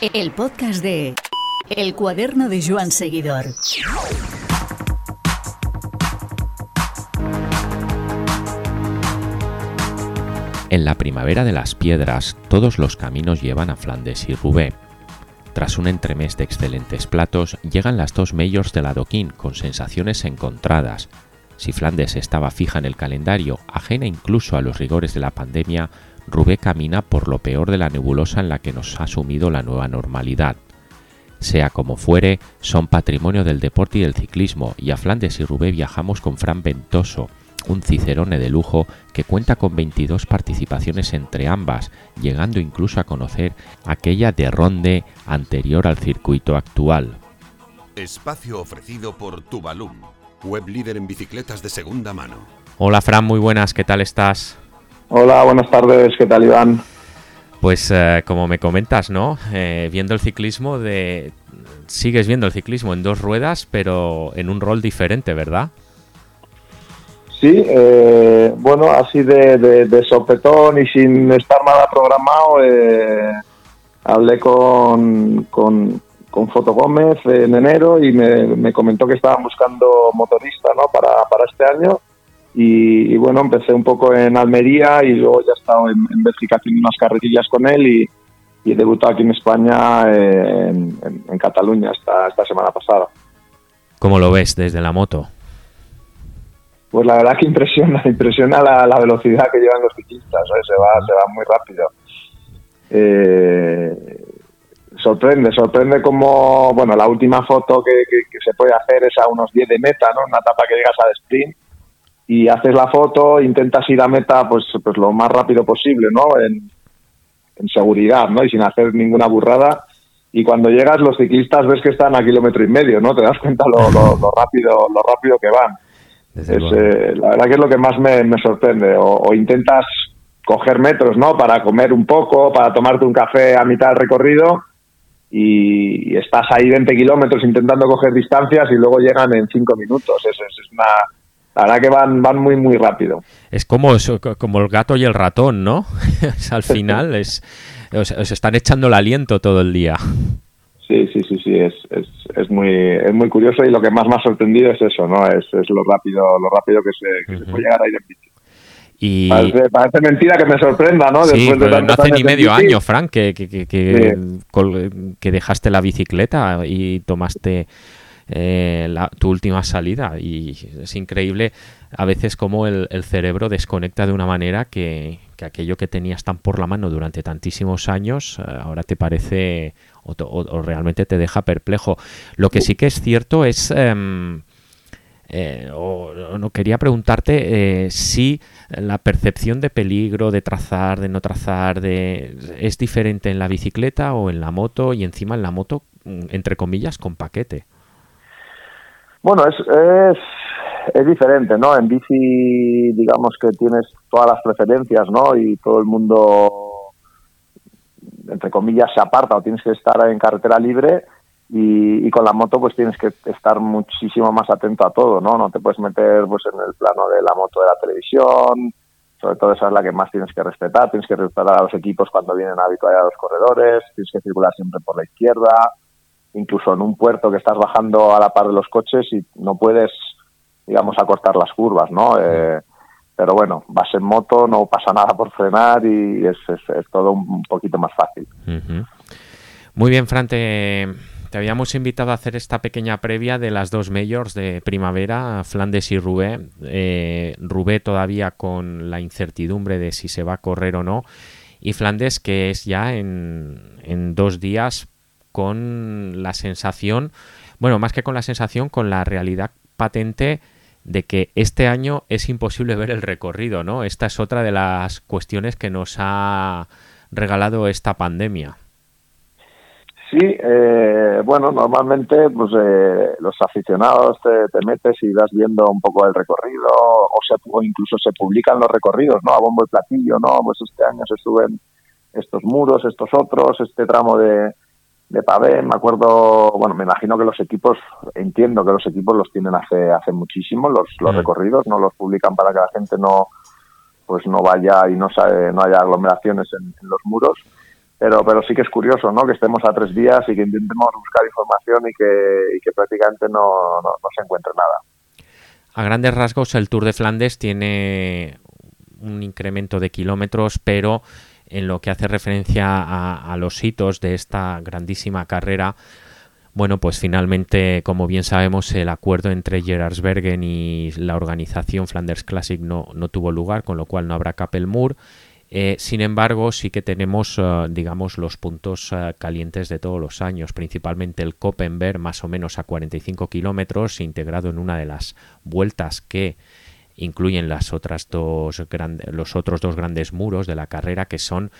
El podcast de El cuaderno de Joan Seguidor. En la primavera de las piedras, todos los caminos llevan a Flandes y Roubaix. Tras un entremés de excelentes platos, llegan las dos majors del adoquín con sensaciones encontradas. Si Flandes estaba fija en el calendario, ajena incluso a los rigores de la pandemia, Roubaix camina por lo peor de la nebulosa en la que nos ha sumido la nueva normalidad. Sea como fuere, son patrimonio del deporte y del ciclismo, y a Flandes y Roubaix viajamos con Fran Ventoso, un cicerone de lujo que cuenta con 22 participaciones entre ambas, llegando incluso a conocer aquella de Ronde anterior al circuito actual. Espacio ofrecido por Tubalum, web líder en bicicletas de segunda mano. Hola Fran, muy buenas, ¿qué tal estás? Hola, buenas tardes, ¿qué tal Iván? Pues eh, como me comentas, ¿no? Eh, viendo el ciclismo de... Sigues viendo el ciclismo en dos ruedas, pero en un rol diferente, ¿verdad? Sí, eh, bueno, así de, sopetón y sin estar nada programado, eh, hablé con, con, con, Foto Gómez en enero y me, comentó que estaban buscando motorista ¿no? para, para este año. Y, bueno, empecé un poco en Almería y luego ya he estado en, Bélgica haciendo unas carretillas con él y, y he debutado aquí en España, eh, en, en, Cataluña, esta, esta semana pasada. ¿Cómo lo ves desde la moto? pues la verdad que impresiona, impresiona la, velocidad que llevan los ciclistas, se va, se va muy rápido. Eh, sorprende, sorprende como, bueno, la última foto que, se puede hacer es a unos 10 de meta, ¿no? Una etapa que llegas al sprint y haces la foto, intentas ir a meta pues, pues lo más rápido posible, ¿no? En, seguridad, ¿no? Y sin hacer ninguna burrada. Y cuando llegas, los ciclistas ves que están a kilómetro y medio, ¿no? Te das cuenta lo, lo rápido, lo rápido que van. Eh, la verdad que es lo que más me, sorprende. O, intentas coger metros, ¿no? Para comer un poco, para tomarte un café a mitad del recorrido y, estás ahí 20 kilómetros intentando coger distancias y luego llegan en 5 minutos. Es, es, una... La verdad que van, van muy, muy rápido. Es como, como el gato y el ratón, ¿no? Al final es, os, están echando el aliento todo el día. Sí, sí, sí, sí, es, es, es, muy, es muy curioso y lo que más me ha sorprendido es eso, ¿no? Es, es lo rápido lo rápido que se, puede llegar a ir en bici. Y... Parece, mentira que me sorprenda, ¿no? Sí, no hace ni medio año, Frank, que, que, que, que, dejaste la bicicleta y tomaste eh, la, tu última salida. Y es increíble a veces cómo el, cerebro desconecta de una manera que, aquello que tenías tan por la mano durante tantísimos años eh, ahora te parece o, realmente te deja perplejo. Lo que sí que es cierto es... Em, eh, o, no quería preguntarte eh, si la percepción de peligro, de trazar, de no trazar, de es diferente en la bicicleta o en la moto y encima en la moto, mm, entre comillas, con paquete. Bueno, es, es, es diferente, ¿no? En bici, digamos que tienes todas las preferencias, ¿no? Y todo el mundo entre comillas, se aparta o tienes que estar en carretera libre y, con la moto pues tienes que estar muchísimo más atento a todo, ¿no? No te puedes meter pues en el plano de la moto de la televisión, sobre todo esa es la que más tienes que respetar, tienes que respetar a los equipos cuando vienen a a los corredores, tienes que circular siempre por la izquierda, incluso en un puerto que estás bajando a la par de los coches y no puedes, digamos, acortar las curvas, ¿no? Eh, pero bueno, vas en moto, no pasa nada por frenar y es, es, todo un poquito más fácil. Muy bien, Fran, te, habíamos invitado a hacer esta pequeña previa de las dos majors de primavera, Flandes y Roubaix. Eh, Roubaix todavía con la incertidumbre de si se va a correr o no, y Flandes que es ya en, en dos días con la sensación, bueno, más que con la sensación, con la realidad patente de que este año es imposible ver el recorrido, ¿no? Esta es otra de las cuestiones que nos ha regalado esta pandemia. Sí, eh, bueno, normalmente pues eh, los aficionados te, metes y vas viendo un poco el recorrido o, se, o incluso se publican los recorridos, ¿no? A bombo y platillo, ¿no? Pues este año se suben estos muros, estos otros, este tramo de, de pavé. Me acuerdo, bueno, me imagino que los equipos, entiendo que los equipos los tienen hace, hace muchísimo, los, los mm. recorridos, no los publican para que la gente no pues no vaya y no, sabe, no haya aglomeraciones en, los muros. pero pero sí que es curioso, ¿no? Que estemos a tres días y que intentemos buscar información y que, y que prácticamente no, no, no se encuentre nada. A grandes rasgos, el Tour de Flandes tiene un incremento de kilómetros, pero en lo que hace referencia a, los hitos de esta grandísima carrera, bueno, pues finalmente, como bien sabemos, el acuerdo entre Gerardsbergen y la organización Flanders Classic no, no tuvo lugar, con lo cual no habrá Capelmur. Eh, sin embargo, sí que tenemos, eh, digamos, los puntos eh, calientes de todos los años, principalmente el Koppenberg, más o menos a 45 kilómetros, integrado en una de las vueltas que incluyen las otras dos los otros dos grandes muros de la carrera, que son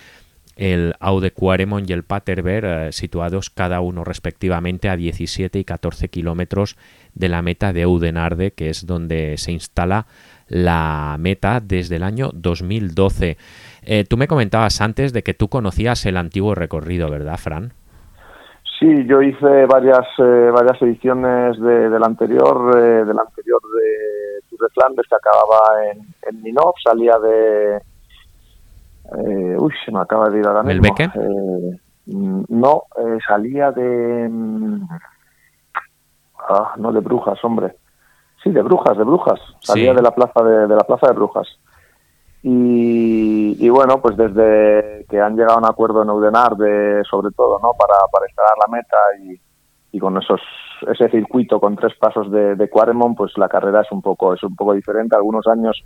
el Aude Quaremont y el Paterberg, situados cada uno respectivamente a 17 y 14 kilómetros de la meta de Oudenarde, que es donde se instala la meta desde el año 2012. Eh, tú me comentabas antes de que tú conocías el antiguo recorrido, ¿verdad, Fran? Sí, yo hice varias eh, varias ediciones de, del anterior eh, del anterior de Tour de Flandes que acababa en, en Minov, salía de uy, se me acaba de ir ahora mismo. ¿Melbeque? Mm, no, salía de mm, ah, no de Brujas, hombre. Sí, de Brujas, de Brujas. Salía de la plaza de, de la plaza de Brujas. Y, bueno, pues desde que han llegado a un acuerdo en Audenar, de, sobre todo, ¿no? Para, para instalar la meta y, y con esos ese circuito con tres pasos de, de Quaremont, pues la carrera es un poco es un poco diferente. Algunos años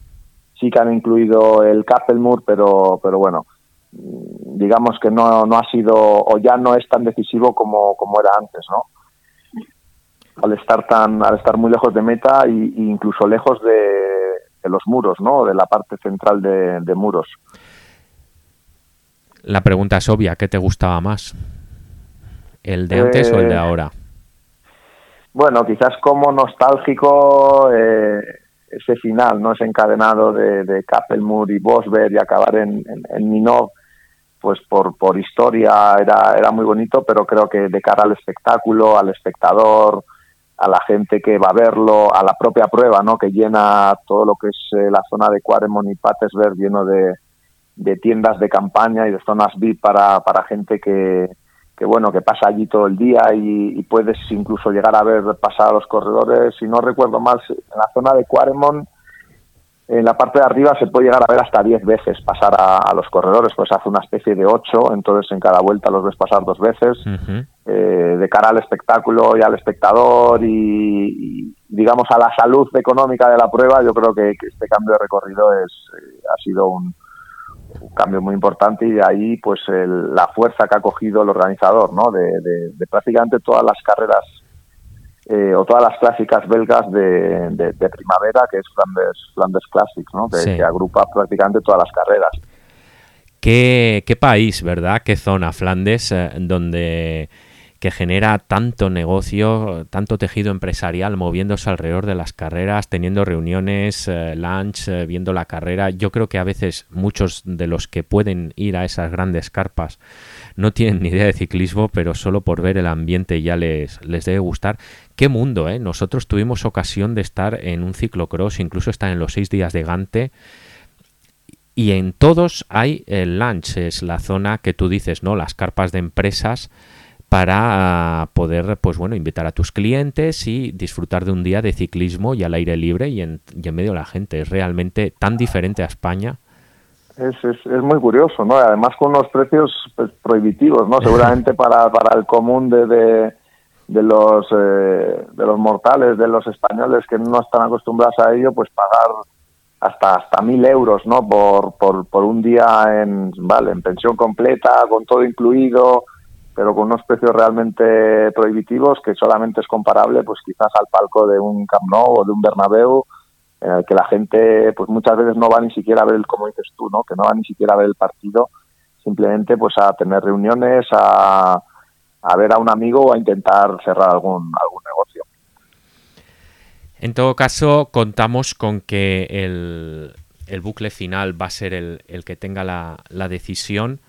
sí que han incluido el Kappelmur, pero pero bueno, digamos que no, no ha sido o ya no es tan decisivo como, como era antes, ¿no? Al estar tan al estar muy lejos de meta y, y incluso lejos de de los muros, ¿no? De la parte central de, muros. La pregunta es obvia, ¿qué te gustaba más? ¿El de antes o el de eh, ahora? Bueno, quizás como nostálgico eh, ese final, ¿no? Ese encadenado de, de Kappelmur y Bosberg y acabar en, en, Minov, pues por, historia era, era muy bonito, pero creo que de cara al espectáculo, al espectador, a la gente que va a verlo, a la propia prueba, ¿no? Que llena todo lo que es eh, la zona de Quaremont y Patersberg lleno de, de, tiendas de campaña y de zonas VIP para gente que, que, bueno, que pasa allí todo el día y, puedes incluso llegar a ver pasar a los corredores. Si no recuerdo mal, en la zona de Quaremont en la parte de arriba se puede llegar a ver hasta 10 veces pasar a, los corredores, pues hace una especie de 8, entonces en cada vuelta los ves pasar dos veces, eh, de cara al espectáculo y al espectador y, digamos a la salud económica de la prueba, yo creo que, este cambio de recorrido es, eh, ha sido un, cambio muy importante y de ahí pues la fuerza que ha cogido el organizador, ¿no? de prácticamente todas las carreras eh, o todas las clásicas belgas de, primavera, que es Flanders, Flanders Classics, ¿no? que, agrupa prácticamente todas las carreras. ¿Qué, qué país, ¿verdad? ¿Qué zona, Flandes, eh, donde que genera tanto negocio, tanto tejido empresarial moviéndose alrededor de las carreras, teniendo reuniones, eh, lunch, viendo la carrera. Yo creo que a veces muchos de los que pueden ir a esas grandes carpas no tienen ni idea de ciclismo, pero solo por ver el ambiente ya les, les debe gustar. Qué mundo, ¿eh? Nosotros tuvimos ocasión de estar en un ciclocross, incluso estar en los seis días de Gante. Y en todos hay el lunch, es la zona que tú dices, ¿no? Las carpas de empresas para poder, pues bueno, invitar a tus clientes y disfrutar de un día de ciclismo y al aire libre y en, y en medio de la gente. Es realmente tan diferente a España es, es, es, muy curioso, ¿no? Además con unos precios pues, prohibitivos, ¿no? Seguramente para, para el común de, de, los eh, de los mortales, de los españoles que no están acostumbrados a ello, pues pagar hasta hasta mil euros, ¿no? Por, por, por un día en vale en pensión completa, con todo incluido, pero con unos precios realmente prohibitivos que solamente es comparable, pues quizás al palco de un Camp Nou o de un Bernabéu en el que la gente pues muchas veces no va ni siquiera a ver, como dices tú, ¿no? que no va ni siquiera a ver el partido, simplemente pues a tener reuniones, a, a ver a un amigo o a intentar cerrar algún, algún negocio. En todo caso, contamos con que el, el bucle final va a ser el, el que tenga la, la decisión.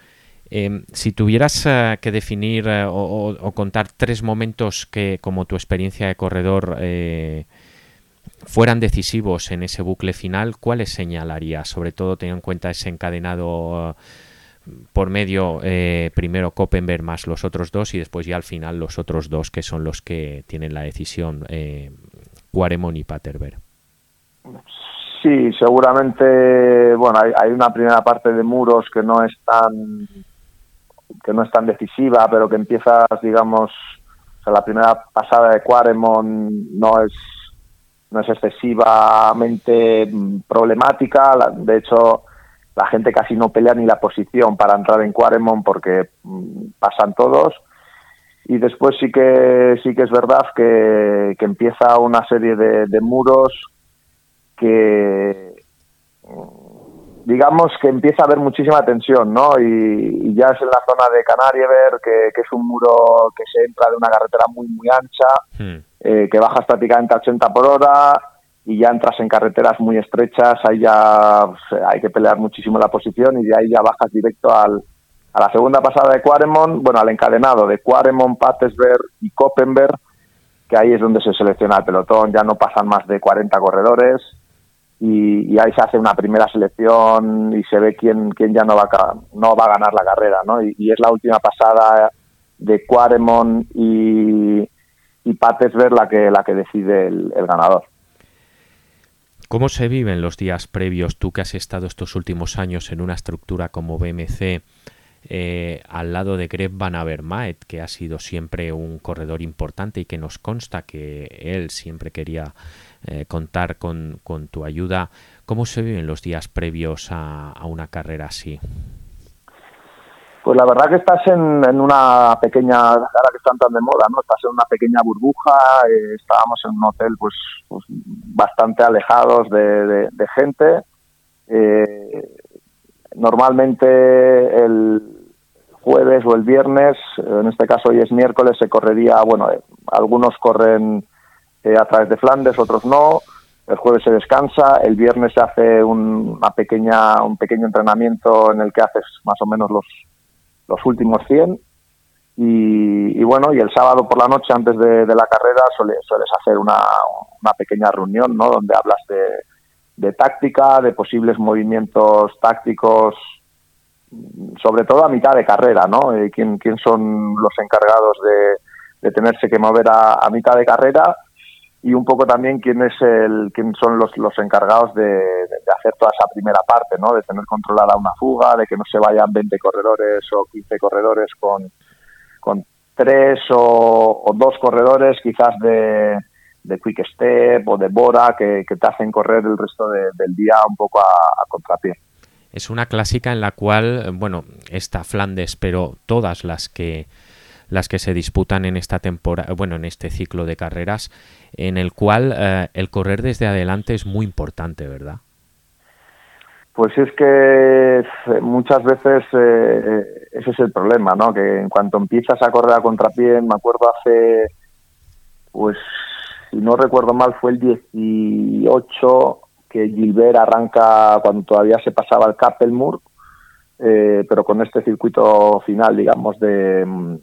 Eh, si tuvieras eh, que definir eh, o, contar tres momentos que, como tu experiencia de corredor, eh, fueran decisivos en ese bucle final, ¿cuáles señalaría? Sobre todo teniendo en cuenta ese encadenado por medio primero Koppenberg más los otros dos y después ya al final los otros dos que son los que tienen la decisión, Quaremon y Paterberg. Sí, seguramente, bueno, hay, una primera parte de muros que no es tan que no es tan decisiva, pero que empiezas, digamos, la primera pasada de Quaremon no es no es excesivamente mm, problemática, de hecho la gente casi no pelea ni la posición para entrar en Quaremon porque mm, pasan todos. Y después sí que sí que es verdad que, empieza una serie de, muros que mm, digamos que empieza a haber muchísima tensión, ¿no? Y, ya es en la zona de Canariever, que, que, es un muro que se entra de una carretera muy, muy ancha, hmm. eh, que bajas prácticamente a 80 por hora, y ya entras en carreteras muy estrechas, ahí ya hay que pelear muchísimo la posición y de ahí ya bajas directo al, a la segunda pasada de Quaremont, bueno, al encadenado de Quaremont, Pattesberg y Koppenberg, que ahí es donde se selecciona el pelotón, ya no pasan más de 40 corredores y, ahí se hace una primera selección y se ve quién, quién ya no va, a, no va a ganar la carrera, ¿no? Y, es la última pasada de Quaremont y, y la que, la que decide el ganador. ¿Cómo se viven los días previos, tú que has estado estos últimos años en una estructura como BMC, eh, al lado de Greg Van Avermaet, que ha sido siempre un corredor importante y que nos consta que él siempre quería eh, contar con, tu ayuda. ¿Cómo se viven los días previos a una carrera así? Pues la verdad que estás en, una pequeña, ahora que están tan de moda, ¿no? Estás en una pequeña burbuja, eh, estábamos en un hotel pues, pues bastante alejados de, gente. Eh, normalmente el jueves o el viernes, en este caso hoy es miércoles, se correría, bueno, eh, algunos corren a través de Flandes, otros no. El jueves se descansa, el viernes se hace una pequeña, un pequeño entrenamiento en el que haces más o menos los los últimos 100 y, bueno, y el sábado por la noche antes de, la carrera sueles, hacer una, una, pequeña reunión, ¿no? Donde hablas de, táctica, de posibles movimientos tácticos, sobre todo a mitad de carrera, ¿no? Eh, ¿quién, ¿Quién son los encargados de, de tenerse que mover a mitad de carrera? Y un poco también quién es el quién son los, los encargados de, hacer toda esa primera parte, ¿no? De tener controlada una fuga, de que no se vayan 20 corredores o 15 corredores con, con tres o, dos corredores quizás de, de Quick Step o de Bora que, te hacen correr el resto del día un poco a, a contrapié. Es una clásica en la cual, bueno, está Flandes, pero todas las que las que se disputan en esta temporada, bueno, en este ciclo de carreras, en el cual eh, el correr desde adelante es muy importante, ¿verdad? Pues es que eh, muchas veces eh, ese es el problema, ¿no? Que en cuanto empiezas a correr a contrapié, me acuerdo hace, pues, si no recuerdo mal, fue el 18 que Gilbert arranca cuando todavía se pasaba el Kappelmur, pero con este circuito final, digamos, de mm,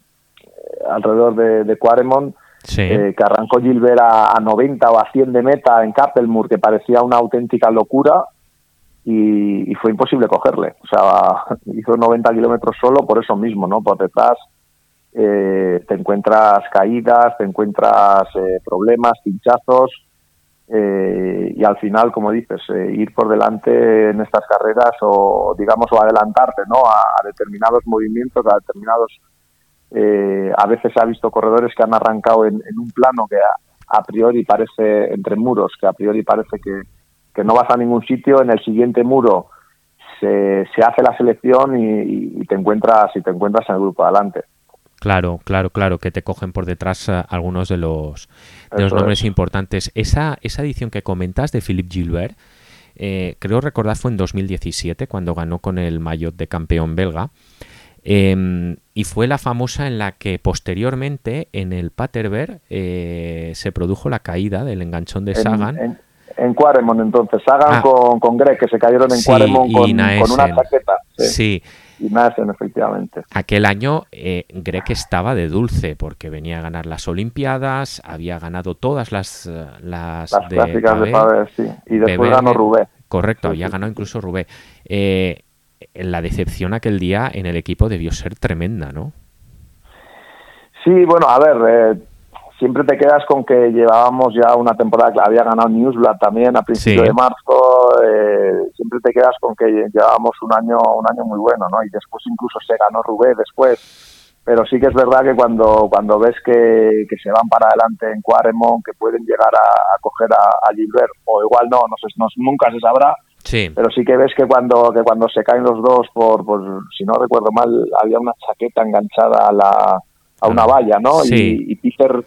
alrededor de, de Quaremont, eh, que arrancó Gilbert a, 90 o a 100 de meta en Kappelmur, que parecía una auténtica locura, y, fue imposible cogerle. O sea, hizo 90 kilómetros solo por eso mismo, ¿no? Por detrás eh, te encuentras caídas, te encuentras eh, problemas, pinchazos, y al final, como dices, ir por delante en estas carreras o, digamos, o adelantarte, ¿no? a determinados movimientos, a determinados eh, a veces se ha visto corredores que han arrancado en, un plano que a, priori parece entre muros, que a priori parece que, no vas a ningún sitio, en el siguiente muro se, se hace la selección y, te encuentras y te encuentras en el grupo adelante. Claro, claro, claro, que te cogen por detrás eh, algunos de los, de los nombres importantes. Esa, esa edición que comentas de Philippe Gilbert, eh, creo recordar fue en 2017 cuando ganó con el maillot de campeón belga. Em, y fue la famosa en la que posteriormente en el Paterberg eh, se produjo la caída del enganchón de Sagan. En, en, entonces, Sagan ah. con, con Greg, que se cayeron en Quaremont con, una chaqueta. Sí. Y Naesen, efectivamente. Aquel año eh, Greg estaba de dulce porque venía a ganar las Olimpiadas, había ganado todas las... Eh, las, las clásicas de Pavel, sí. Y después ganó Rubé. Correcto, había ganado incluso Rubé. Eh, la decepción aquel día en el equipo debió ser tremenda, ¿no? Sí, bueno, a ver, eh, siempre te quedas con que llevábamos ya una temporada que había ganado Newsblad también a principios de marzo, eh, siempre te quedas con que llevábamos un año un año muy bueno, ¿no? Y después incluso se ganó Rubé después, pero sí que es verdad que cuando cuando ves que, que se van para adelante en Quaremont, que pueden llegar a, coger a, Gilbert, o igual no, no, sé, no, nunca se sabrá, Sí. Pero sí que ves que cuando que cuando se caen los dos por, por si no recuerdo mal había una chaqueta enganchada a la a una valla, ¿no? Y, y Peter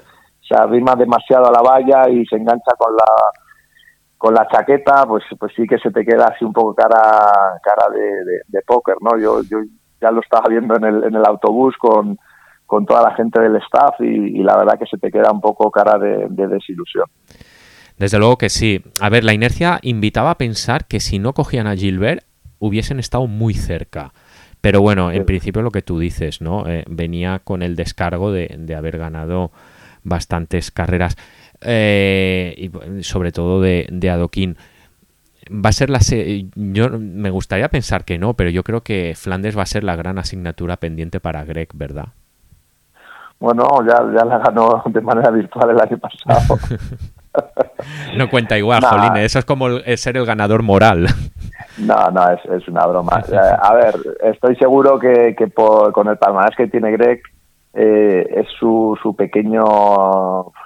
se arrima demasiado a la valla y se engancha con la con la chaqueta, pues pues sí que se te queda así un poco cara cara de, de, póker, ¿no? Yo yo ya lo estaba viendo en el, en el autobús con, con toda la gente del staff y, la verdad que se te queda un poco cara de, de desilusión. Desde luego que sí. A ver, la inercia invitaba a pensar que si no cogían a Gilbert hubiesen estado muy cerca. Pero bueno, en principio lo que tú dices, ¿no? Eh, venía con el descargo de, de haber ganado bastantes carreras eh, y sobre todo de, de adoquín. Va a ser la yo me gustaría pensar que no, pero yo creo que Flandes va a ser la gran asignatura pendiente para Greg, ¿verdad? Bueno, ya, ya la ganó de manera virtual el año pasado. no cuenta igual, Jolín, eso es como ser el ganador moral. No, no, es, es una broma. Eh, a ver, estoy seguro que, que por, con el palmarés que tiene Greg, eh, es su, su pequeño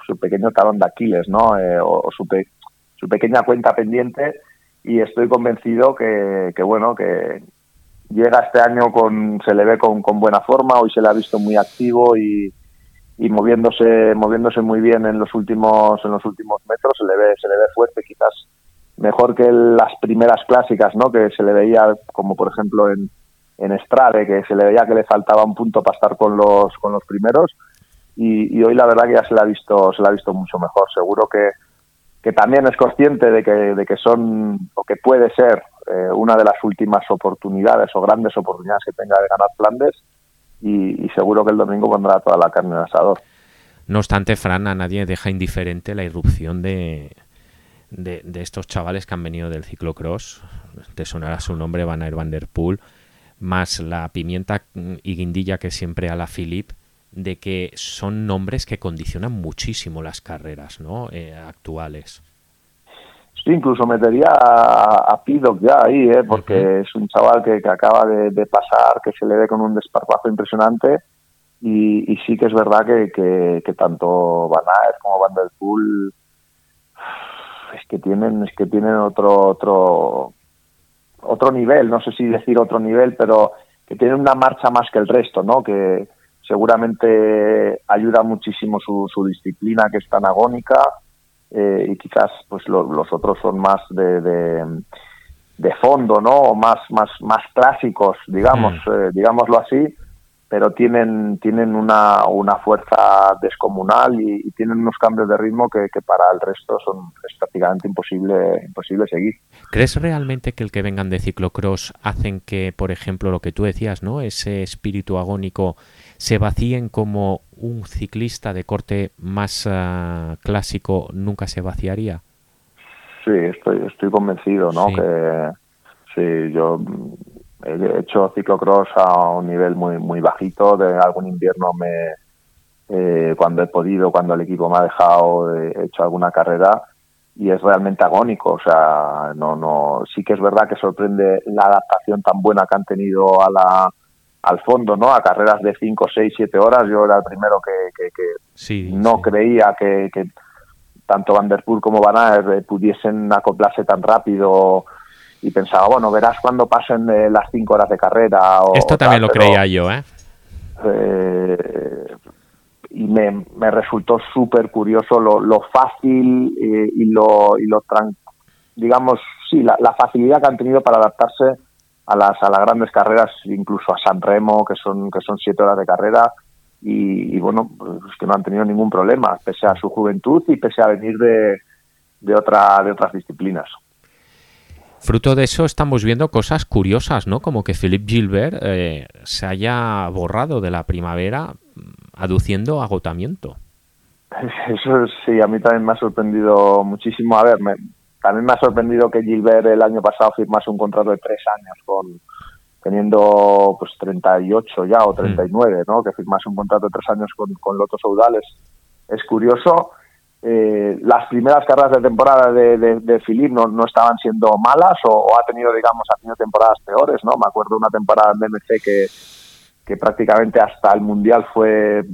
su pequeño talón de Aquiles, ¿no? Eh, o, su, su pequeña cuenta pendiente y estoy convencido que, que, bueno que llega este año con se le ve con, con buena forma hoy se le ha visto muy activo y, y moviéndose moviéndose muy bien en los últimos en los últimos metros se le ve se le ve fuerte quizás mejor que las primeras clásicas no que se le veía como por ejemplo en en Estrade, que se le veía que le faltaba un punto para estar con los, con los primeros. Y, hoy la verdad que ya se la ha visto, se la ha visto mucho mejor. Seguro que, que también es consciente de que, de que son, o que puede ser, eh, una de las últimas oportunidades o grandes oportunidades que tenga de ganar Flandes. Y, seguro que el domingo pondrá toda la carne en asador. No obstante, Fran, a nadie deja indiferente la irrupción de, de, estos chavales que han venido del ciclocross. Te sonará su nombre, Van Der Poel más la pimienta y guindilla que siempre a la Philip, de que son nombres que condicionan muchísimo las carreras ¿no? Eh, actuales. Sí, incluso metería a, a ya ahí, ¿eh? porque es un chaval que, acaba de, pasar, que se le ve con un desparpajo impresionante y, sí que es verdad que, que, tanto Van Aert como Van der Poel es que tienen es que tienen otro otro otro nivel, no sé si decir otro nivel, pero que tiene una marcha más que el resto, ¿no? Que seguramente ayuda muchísimo su, su disciplina, que es tan agónica, eh, y quizás pues los otros son más de, de, fondo, ¿no? O más, más, más clásicos, digamos, mm. eh, digámoslo así, pero tienen, tienen una, una fuerza descomunal y, tienen unos cambios de ritmo que, para el resto son es prácticamente imposible, imposible seguir. ¿Crees realmente que el que vengan de ciclocross hacen que, por ejemplo, lo que tú decías, ¿no? ese espíritu agónico se vacíen como un ciclista de corte más ah, clásico nunca se vaciaría? Sí, estoy, estoy convencido, ¿no? Que sí, yo he hecho ciclocross a un nivel muy muy bajito de algún invierno me eh, cuando he podido cuando el equipo me ha dejado he hecho alguna carrera y es realmente agónico o sea no no sí que es verdad que sorprende la adaptación tan buena que han tenido a la al fondo no a carreras de 5 6 7 horas yo era el primero que, que, no creía que, que tanto Van Der Poel como Van Aert eh, pudiesen acoplarse tan rápido y pensaba, bueno, verás cuando pasen eh, las cinco horas de carrera. O, Esto también lo creía yo, ¿eh? ¿eh? y me, me resultó súper curioso lo, lo fácil eh, y lo, y lo digamos, sí, la, facilidad que han tenido para adaptarse a las, a las grandes carreras, incluso a San Remo, que son, que son siete horas de carrera, y, y bueno, pues que no han tenido ningún problema, pese a su juventud y pese a venir de, de, otra, de otras disciplinas. Fruto de eso estamos viendo cosas curiosas, ¿no? Como que Philippe Gilbert eh, se haya borrado de la primavera mm, aduciendo agotamiento. Eso sí, a mí también me ha sorprendido muchísimo. A ver, me, también me ha sorprendido que Gilbert el año pasado firmase un contrato de tres años con, teniendo pues 38 ya o 39, ¿no? Que firmase un contrato de tres años con, con Loto Saudales es curioso. Eh, las primeras carreras de temporada de, de, Philip no, no, estaban siendo malas o, ha tenido, digamos, ha tenido temporadas peores, ¿no? Me acuerdo de una temporada en BMC que, que prácticamente hasta el Mundial fue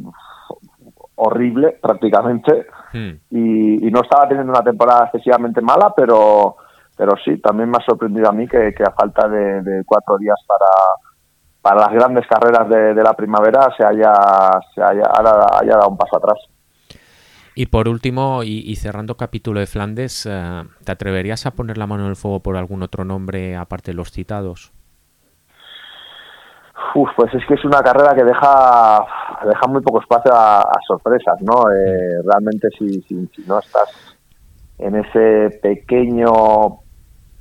horrible, prácticamente, hmm. y, no estaba teniendo una temporada excesivamente mala, pero, pero sí, también me ha sorprendido a mí que, a falta de, cuatro días para, para las grandes carreras de, la primavera se haya, se haya, haya dado un paso atrás. Y por último, y, cerrando capítulo de Flandes, eh, ¿te atreverías a poner la mano en el fuego por algún otro nombre aparte de los citados? Uf, pues es que es una carrera que deja, deja muy poco espacio a, sorpresas, ¿no? Eh, realmente si, si, no estás en ese pequeño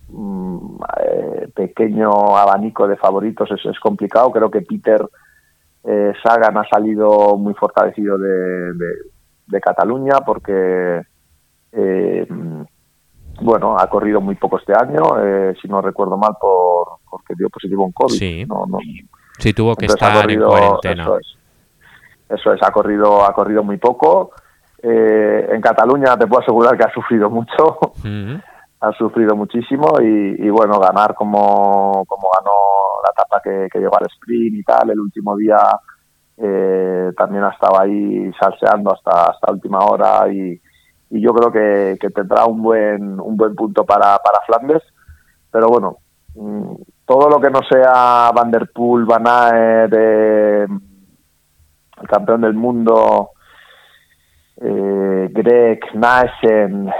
mm, eh, pequeño abanico de favoritos es, es complicado. Creo que Peter Sagan ha salido muy fortalecido de, de Cataluña porque, eh, bueno, ha corrido muy poco este año, eh, si no recuerdo mal, por, porque dio positivo en COVID. Sí, sí tuvo que estar en cuarentena. Eso es, ha corrido, ha corrido muy poco. Eh, en Cataluña te puedo asegurar que ha sufrido mucho. ha sufrido muchísimo y, bueno, ganar como, como ganó la etapa que, que llegó al sprint y tal, el último día eh, también ha estado ahí salseando hasta hasta última hora y, yo creo que, tendrá un buen un buen punto para, para Flandes pero bueno mm, todo lo que no sea Van der Poel, Van Aert, eh, el campeón del mundo, eh, Greg, Naesen,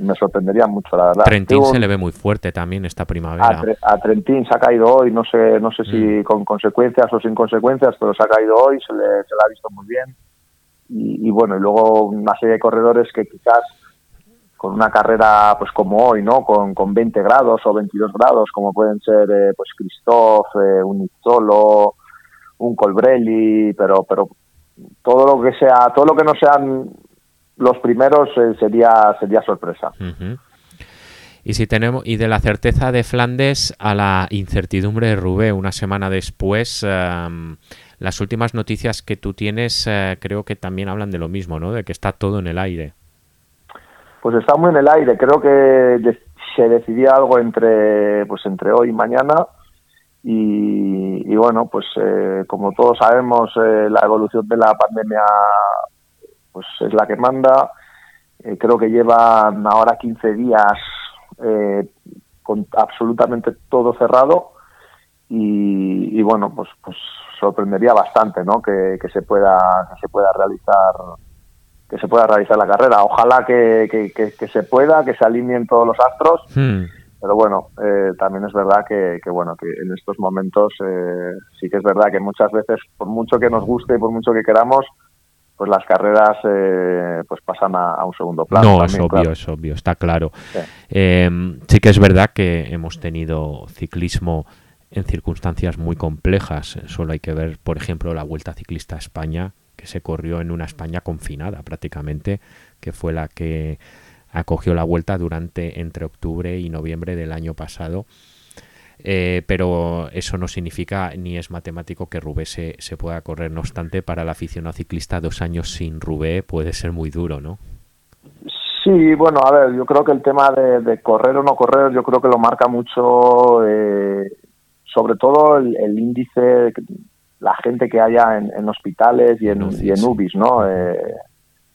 me sorprendería mucho, la verdad. Trentín se le ve muy fuerte también esta primavera. A, Trentín se ha caído hoy, no sé no sé si mm. con consecuencias o sin consecuencias, pero se ha caído hoy, se le, se ha visto muy bien. Y, bueno, y luego una serie de corredores que quizás con una carrera pues como hoy, ¿no? Con, con 20 grados o 22 grados, como pueden ser eh, pues Christoph, eh, un Izzolo, un Colbrelli, pero pero todo lo que sea, todo lo que no sean los primeros eh, sería sería sorpresa. Y si tenemos y de la certeza de Flandes a la incertidumbre de Rubé una semana después, em, las últimas noticias que tú tienes eh, creo que también hablan de lo mismo, ¿no? De que está todo en el aire. Pues está muy en el aire. Creo que se decidía algo entre pues entre hoy y mañana. Y, bueno, pues eh, como todos sabemos, la evolución de la pandemia pues es la que manda. Eh, creo que llevan ahora 15 días eh, con absolutamente todo cerrado y, bueno, pues, pues sorprendería bastante, ¿no? Que, se pueda que se pueda realizar que se pueda realizar la carrera. Ojalá que, que, se pueda, que se alineen todos los astros. Hmm. Pero bueno, eh, también es verdad que, bueno que en estos momentos sí que es verdad que muchas veces, por mucho que nos guste y por mucho que queramos, pues las carreras eh, pues pasan a, un segundo plano. No, es obvio, es obvio, está claro. Em, sí. que es verdad que hemos tenido ciclismo en circunstancias muy complejas. Solo hay que ver, por ejemplo, la Vuelta Ciclista a España, que se corrió en una España confinada prácticamente, que fue la que acogió la vuelta durante entre octubre y noviembre del año pasado eh, pero eso no significa ni es matemático que Rubé se, se, pueda correr. No obstante, para el aficionado ciclista, dos años sin Rubé puede ser muy duro, ¿no? Sí, bueno, a ver, yo creo que el tema de, correr o no correr, yo creo que lo marca mucho, eh, sobre todo el, índice, la gente que haya en, hospitales y en, y en UBIs, ¿no? Eh,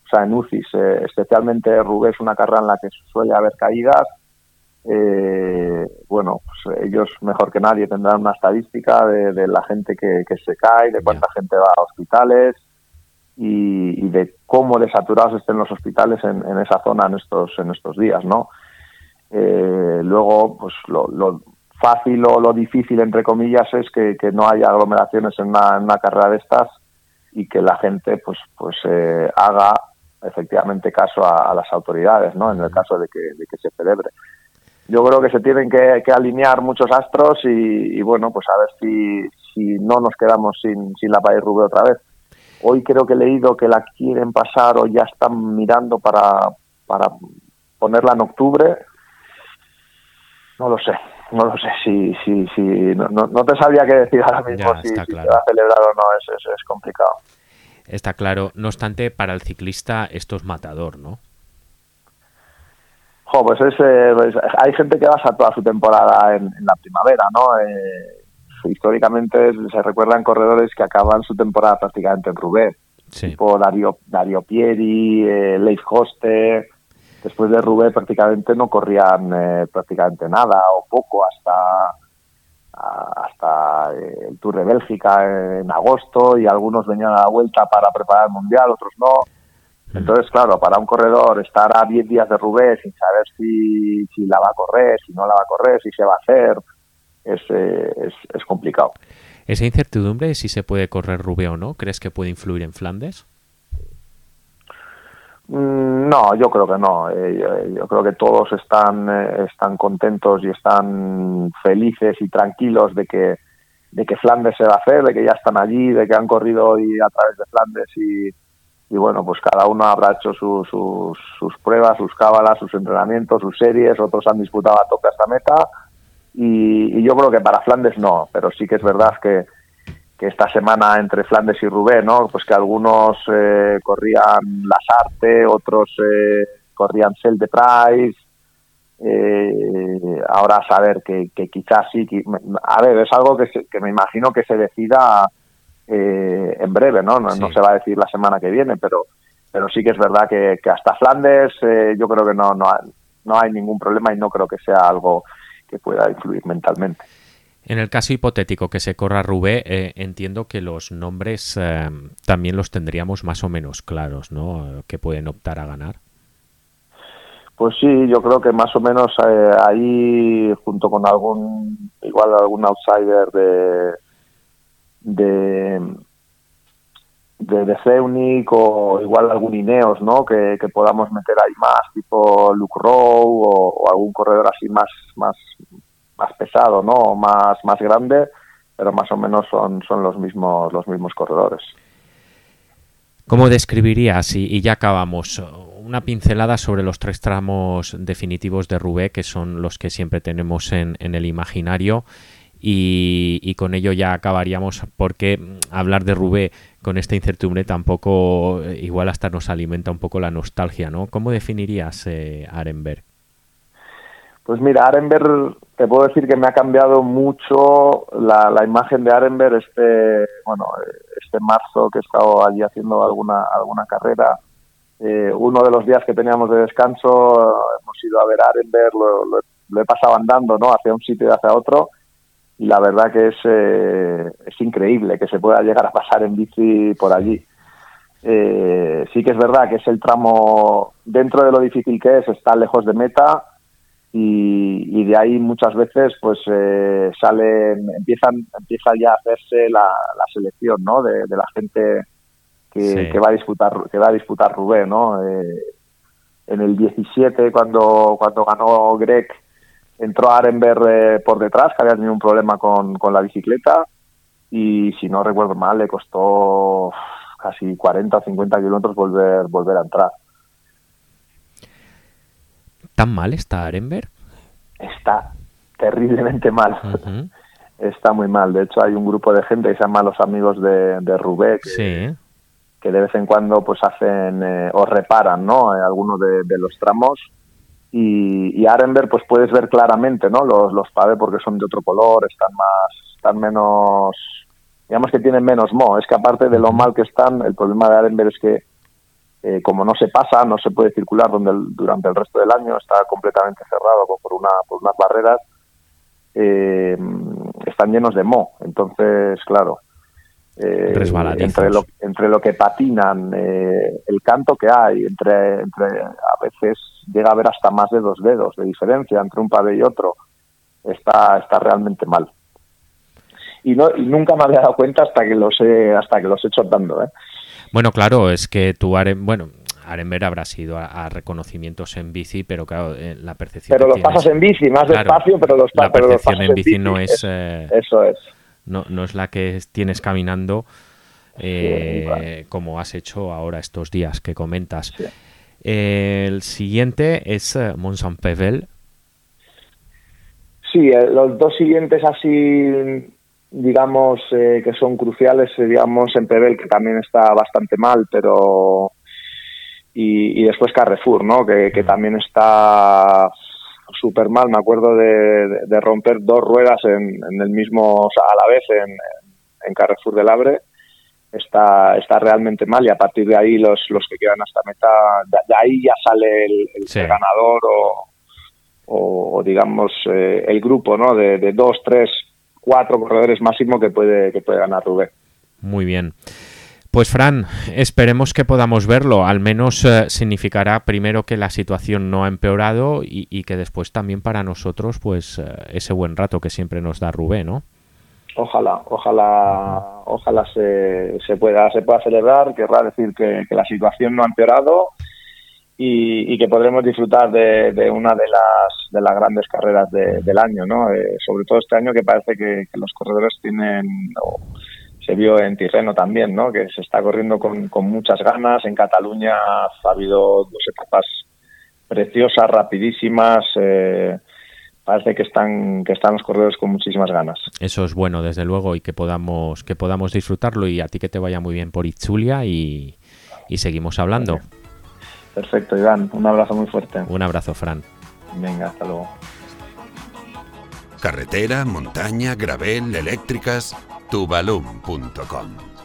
sea, en UCIs, especialmente Rubé es una carrera en la que suele haber caídas eh, bueno, pues ellos mejor que nadie tendrán una estadística de, la gente que, se cae, de cuánta gente va a hospitales y, de cómo desaturados estén los hospitales en, esa zona en estos, en estos días, ¿no? Eh, luego, pues lo, fácil o lo difícil, entre comillas, es que, no haya aglomeraciones en una, carrera de estas y que la gente, pues, pues eh, haga efectivamente caso a, las autoridades, ¿no? En el caso de que, de que se celebre yo creo que se tienen que, alinear muchos astros y, bueno, pues a ver si, si no nos quedamos sin, sin la País Rubé otra vez. Hoy creo que he leído que la quieren pasar o ya están mirando para, para ponerla en octubre. No lo sé. no lo sé si, si, si no, no, te sabía qué decir ahora mismo si, se va a celebrar o no, es, es, complicado. Está claro. No obstante, para el ciclista esto es matador, ¿no? Jo, pues, es, eh, pues, hay gente que basa toda su temporada en, la primavera, ¿no? Eh, históricamente se recuerdan corredores que acaban su temporada prácticamente en Roubaix, tipo Dario, Dario Pieri, eh, Leif Hoste, después de Roubaix prácticamente no corrían eh, prácticamente nada o poco hasta hasta eh, el Tour de Bélgica en agosto y algunos venían a la vuelta para preparar el Mundial, otros no. Mm. Entonces, claro, para un corredor estar a 10 días de Roubaix sin saber si, si la va a correr, si no la va a correr, si se va a hacer, es, eh, es, es complicado. ¿Esa incertidumbre de si se puede correr Roubaix o no, crees que puede influir en Flandes? Mm, no, yo creo que no. Eh, yo, creo que todos están, eh, están contentos y están felices y tranquilos de que, de que Flandes se va a hacer, de que ya están allí, de que han corrido hoy a través de Flandes y, y bueno, pues cada uno habrá hecho sus, sus pruebas, sus cábalas, sus entrenamientos, sus series, otros han disputado a tope esta meta y, y yo creo que para Flandes no, pero sí que es verdad que, que esta semana entre Flandes y Rubé, ¿no? Pues que algunos eh, corrían Lasarte, otros eh, corrían Cel de Price. Eh, ahora saber que, que quizás sí, a ver, es algo que, que me imagino que se decida eh, en breve, ¿no? ¿no? se va a decir la semana que viene, pero pero sí que es verdad que, que hasta Flandes yo creo que no, no, no hay ningún problema y no creo que sea algo que pueda influir mentalmente. En el caso hipotético que se corra Rubé, eh, entiendo que los nombres eh, también los tendríamos más o menos claros, ¿no? Que pueden optar a ganar. Pues sí, yo creo que más o menos eh, ahí, junto con algún, igual algún outsider de, de, de, de o igual algún Ineos, ¿no? Que, podamos meter ahí más, tipo Luke Rowe o, o algún corredor así más, más, más pesado, ¿no? Más, más grande, pero más o menos son, son los mismos, los mismos corredores. ¿Cómo describirías, y, ya acabamos, una pincelada sobre los tres tramos definitivos de Rubé, que son los que siempre tenemos en, en el imaginario? Y, y, con ello ya acabaríamos porque hablar de Rubé con esta incertidumbre tampoco igual hasta nos alimenta un poco la nostalgia, ¿no? ¿Cómo definirías eh, Arenberg? Pues mira, Arenberg, te puedo decir que me ha cambiado mucho la, imagen de Arenberg este, bueno, este marzo que he estado allí haciendo alguna, alguna carrera. Eh, uno de los días que teníamos de descanso hemos ido a ver Arenberg, lo, he pasado andando, ¿no? Hacia un sitio y hacia otro. Y la verdad que es, eh, es increíble que se pueda llegar a pasar en bici por allí. Eh, sí que es verdad que es el tramo, dentro de lo difícil que es, está lejos de meta y, de ahí muchas veces pues eh, salen empiezan empieza ya a hacerse la, selección no de, la gente que, va a disputar que va a disputar Rubén no eh, en el 17 cuando cuando ganó Greg entró Arenberg eh, por detrás que había tenido un problema con, con la bicicleta y si no recuerdo mal le costó casi 40 o 50 kilómetros volver volver a entrar ¿Tan mal está Arenberg? Está terriblemente mal. Está muy mal. De hecho, hay un grupo de gente que se llama los amigos de, de Rubé, que, que de vez en cuando pues hacen eh, o reparan ¿no? Eh, algunos de, los tramos. Y, y, Arenberg pues puedes ver claramente ¿no? los, los porque son de otro color, están más, están menos, digamos que tienen menos mo. Es que aparte de lo mal que están, el problema de Arenberg es que eh, como no se pasa, no se puede circular donde durante el resto del año, está completamente cerrado por, una, por unas barreras, eh, están llenos de mo. Entonces, claro, eh, entre, lo, entre lo que patinan, el canto que hay, entre, entre a veces llega a haber hasta más de dos dedos de diferencia entre un padre y otro, está, está realmente mal. Y, no, y nunca me había dado cuenta hasta que los he, hasta que los he hecho dando, ¿eh? Bueno, claro, es que tú, Aren, bueno, Arenberg habrá sido a, reconocimientos en bici, pero claro, eh, la percepción. Pero los pasas en bici, más despacio, pero los, la percepción en bici, no es. Eh, eso es. No, no es la que tienes caminando eh, como has hecho ahora estos días que comentas. el siguiente es Mont Saint-Pével. Sí, eh, los dos siguientes así, digamos, eh, que son cruciales, digamos, en Pebel, que también está bastante mal, pero... Y, después Carrefour, ¿no? Que, también está súper mal. Me acuerdo de, romper dos ruedas en, el mismo, a la vez en, en Carrefour del Abre está, está realmente mal y a partir de ahí los, los que quedan hasta meta, de, ahí ya sale el, ganador o, o, digamos eh, el grupo ¿no? De, dos, tres, cuatro corredores máximo que puede, que puede ganar Rubén. Muy bien. Pues Fran, esperemos que podamos verlo. Al menos eh, significará primero que la situación no ha empeorado y, y, que después también para nosotros, pues eh, ese buen rato que siempre nos da Rubén, ¿no? ojalá, ojalá, ojalá se, se pueda, se pueda celebrar, querrá decir que, la situación no ha empeorado y, que podremos disfrutar de, una de las, de las grandes carreras del año, ¿no? Eh, sobre todo este año que parece que, los corredores tienen, se vio en Tirreno también, ¿no? Que se está corriendo con, con muchas ganas. En Cataluña ha habido dos etapas preciosas, rapidísimas. Eh, parece que están que están los corredores con muchísimas ganas. Eso es bueno, desde luego, y que podamos que podamos disfrutarlo y a ti que te vaya muy bien por Itzulia y, y seguimos hablando. Perfecto, Iván. Un abrazo muy fuerte. Un abrazo, Fran. Venga, hasta luego. Carretera, montaña, gravel, eléctricas, tubalum.com